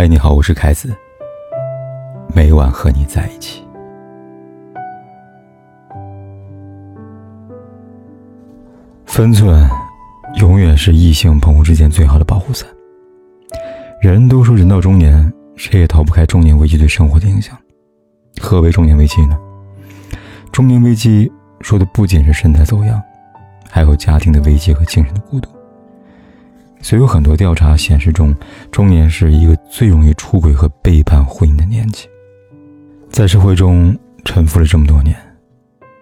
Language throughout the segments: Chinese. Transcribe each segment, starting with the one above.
嗨，你好，我是凯子。每晚和你在一起。分寸，永远是异性朋友之间最好的保护伞。人都说人到中年，谁也逃不开中年危机对生活的影响。何为中年危机呢？中年危机说的不仅是身材走样，还有家庭的危机和精神的孤独。所以有很多调查显示，中中年是一个最容易出轨和背叛婚姻的年纪。在社会中沉浮了这么多年，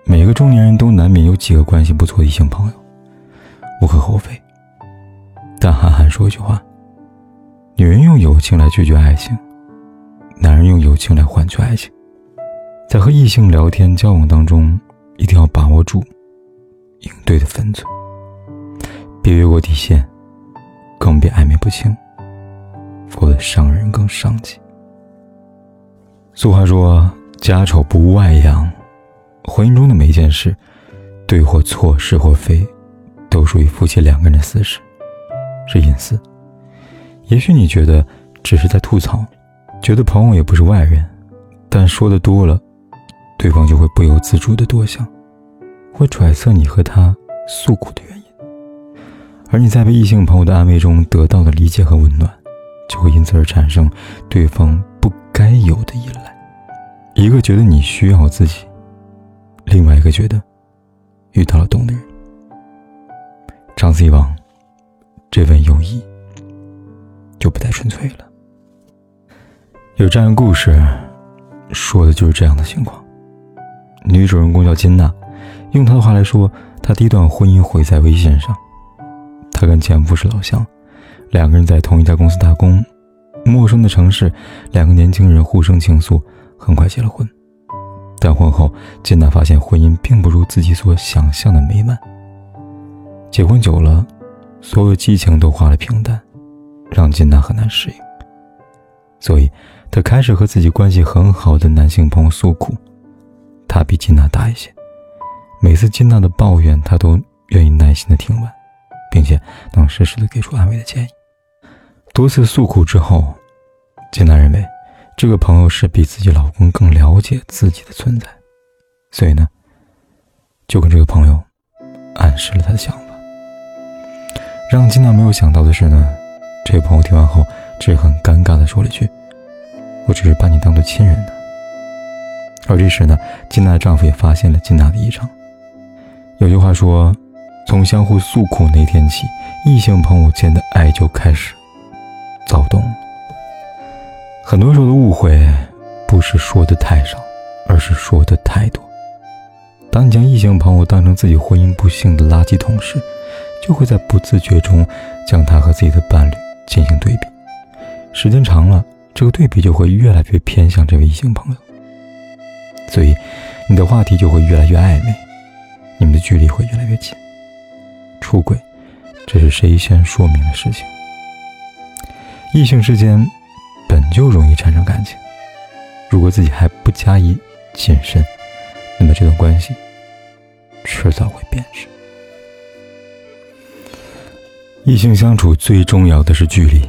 每个中年人都难免有几个关系不错的异性朋友，无可厚非。但韩寒说一句话：“女人用友情来拒绝爱情，男人用友情来换取爱情。”在和异性聊天交往当中，一定要把握住应对的分寸，别越过底线。更别暧昧不清，否则伤人更伤己。俗话说：“家丑不外扬。”婚姻中的每一件事，对或错，是或非，都属于夫妻两个人的私事，是隐私。也许你觉得只是在吐槽，觉得朋友也不是外人，但说的多了，对方就会不由自主的多想，会揣测你和他诉苦的原因。而你在被异性朋友的安慰中得到的理解和温暖，就会因此而产生对方不该有的依赖。一个觉得你需要自己，另外一个觉得遇到了懂的人。长此以往，这份友谊就不再纯粹了。有这样的故事，说的就是这样的情况。女主人公叫金娜，用她的话来说，她第一段婚姻毁在微信上。她跟前夫是老乡，两个人在同一家公司打工，陌生的城市，两个年轻人互生情愫，很快结了婚。但婚后，金娜发现婚姻并不如自己所想象的美满。结婚久了，所有激情都化了平淡，让金娜很难适应。所以，她开始和自己关系很好的男性朋友诉苦。他比金娜大一些，每次金娜的抱怨，他都愿意耐心的听完。并且能适时的给出安慰的建议。多次诉苦之后，金娜认为这个朋友是比自己老公更了解自己的存在，所以呢，就跟这个朋友暗示了他的想法。让金娜没有想到的是呢，这个朋友听完后只很尴尬的说了一句：“我只是把你当做亲人呢。”而这时呢，金娜的丈夫也发现了金娜的异常。有句话说。从相互诉苦那天起，异性朋友间的爱就开始躁动。很多时候的误会，不是说的太少，而是说的太多。当你将异性朋友当成自己婚姻不幸的垃圾桶时，就会在不自觉中将他和自己的伴侣进行对比。时间长了，这个对比就会越来越偏向这位异性朋友，所以你的话题就会越来越暧昧，你们的距离会越来越近。出轨，这是谁先说明的事情？异性之间本就容易产生感情，如果自己还不加以谨慎，那么这段关系迟早会变质。异性相处最重要的是距离，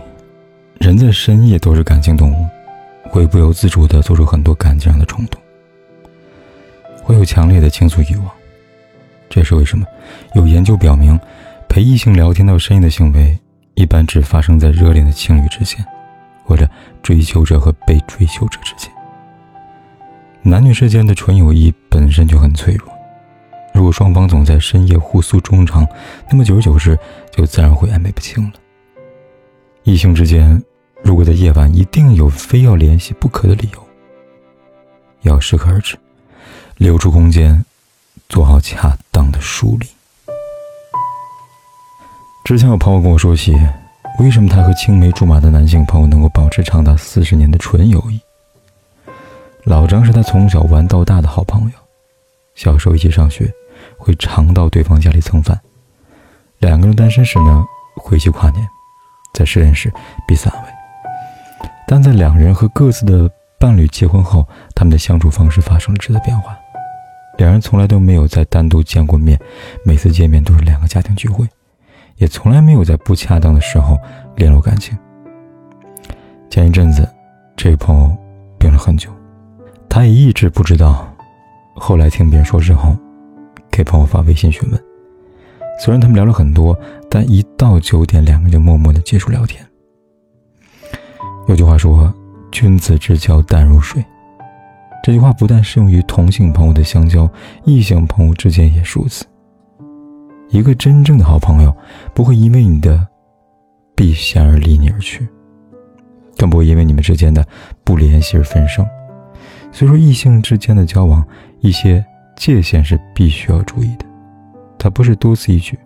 人在深夜都是感情动物，会不由自主的做出很多感情上的冲动，会有强烈的倾诉欲望。这是为什么？有研究表明，陪异性聊天到深夜的行为，一般只发生在热恋的情侣之间，或者追求者和被追求者之间。男女之间的纯友谊本身就很脆弱，如果双方总在深夜互诉衷肠，那么久而久之，就自然会暧昧不清了。异性之间，如果在夜晚一定有非要联系不可的理由，要适可而止，留出空间。做好恰当的梳理。之前有朋友跟我说起，为什么他和青梅竹马的男性朋友能够保持长达四十年的纯友谊。老张是他从小玩到大的好朋友，小时候一起上学，会常到对方家里蹭饭。两个人单身时呢，回去跨年，在失恋时彼此安慰。但在两人和各自的伴侣结婚后，他们的相处方式发生了质的变化。两人从来都没有再单独见过面，每次见面都是两个家庭聚会，也从来没有在不恰当的时候联络感情。前一阵子，这位朋友病了很久，他也一直不知道。后来听别人说之后，给朋友发微信询问。虽然他们聊了很多，但一到九点，两个人就默默的结束聊天。有句话说：“君子之交淡如水。”这句话不但适用于同性朋友的相交，异性朋友之间也如此。一个真正的好朋友，不会因为你的避嫌而离你而去，更不会因为你们之间的不联系而分手。所以说，异性之间的交往，一些界限是必须要注意的。它不是多此一举，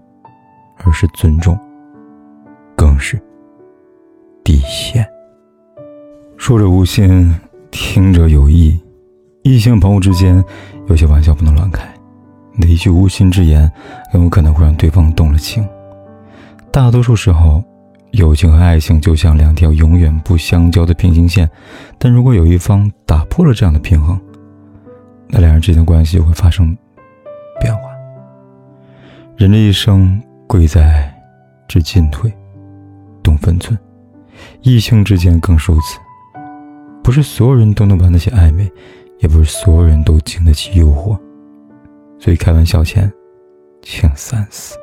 而是尊重，更是底线。说者无心，听者有意。异性朋友之间，有些玩笑不能乱开。你一句无心之言，很有可能会让对方动了情。大多数时候，友情和爱情就像两条永远不相交的平行线。但如果有一方打破了这样的平衡，那两人之间的关系会发生变化。人这一生，贵在知进退，懂分寸。异性之间更如此。不是所有人都能玩得起暧昧，也不是所有人都经得起诱惑，所以开玩笑前，请三思。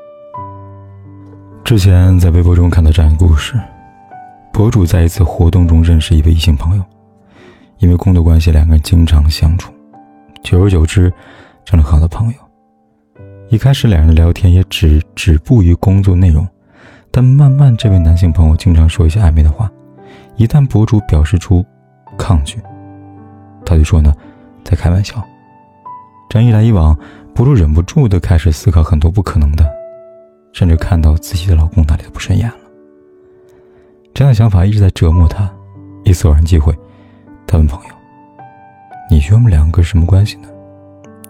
之前在微博中看到这样一个故事：博主在一次活动中认识一位异性朋友，因为工作关系，两个人经常相处，久而久之，成了很好的朋友。一开始，两人聊天也只止步于工作内容，但慢慢，这位男性朋友经常说一些暧昧的话，一旦博主表示出。抗拒，他就说呢，在开玩笑。这样一来一往，博主忍不住的开始思考很多不可能的，甚至看到自己的老公哪里都不顺眼了。这样的想法一直在折磨他。一次偶然机会，他问朋友：“你觉得我们两个什么关系呢？”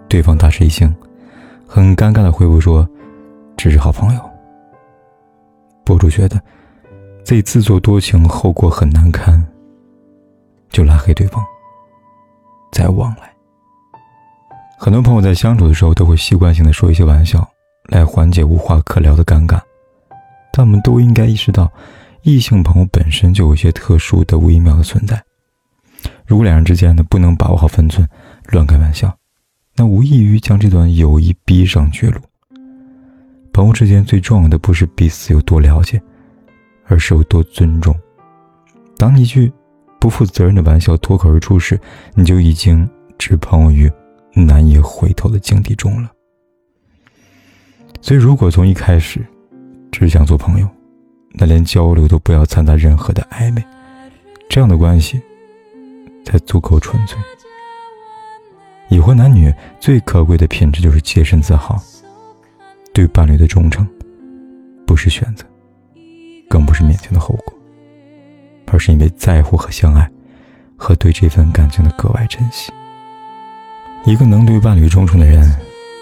对方大吃一惊，很尴尬的回复说：“只是好朋友。”博主觉得自己自作多情，后果很难堪。就拉黑对方，再往来。很多朋友在相处的时候都会习惯性的说一些玩笑，来缓解无话可聊的尴尬。但我们都应该意识到，异性朋友本身就有一些特殊的微妙的存在。如果两人之间呢不能把握好分寸，乱开玩笑，那无异于将这段友谊逼上绝路。朋友之间最重要的不是彼此有多了解，而是有多尊重。当一句。不负责任的玩笑脱口而出时，你就已经置朋友于难以回头的境地中了。所以，如果从一开始只想做朋友，那连交流都不要掺杂任何的暧昧，这样的关系才足够纯粹。已婚男女最可贵的品质就是洁身自好，对伴侣的忠诚，不是选择，更不是勉强的后果。而是因为在乎和相爱，和对这份感情的格外珍惜。一个能对伴侣忠诚的人，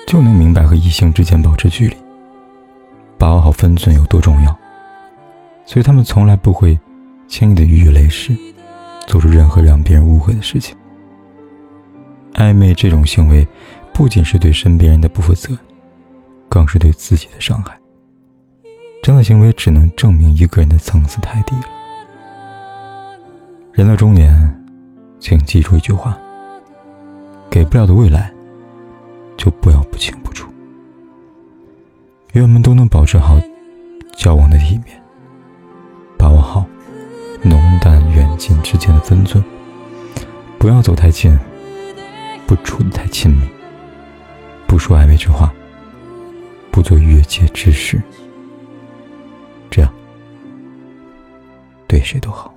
就能明白和异性之间保持距离，把握好分寸有多重要。所以他们从来不会轻易的逾越雷池，做出任何让别人误会的事情。暧昧这种行为，不仅是对身边人的不负责，更是对自己的伤害。这样的行为只能证明一个人的层次太低了。人到中年，请记住一句话：给不了的未来，就不要不清不楚。愿我们都能保持好交往的体面，把握好浓淡远近之间的分寸，不要走太近，不处得太亲密，不说暧昧之话，不做越界之事，这样对谁都好。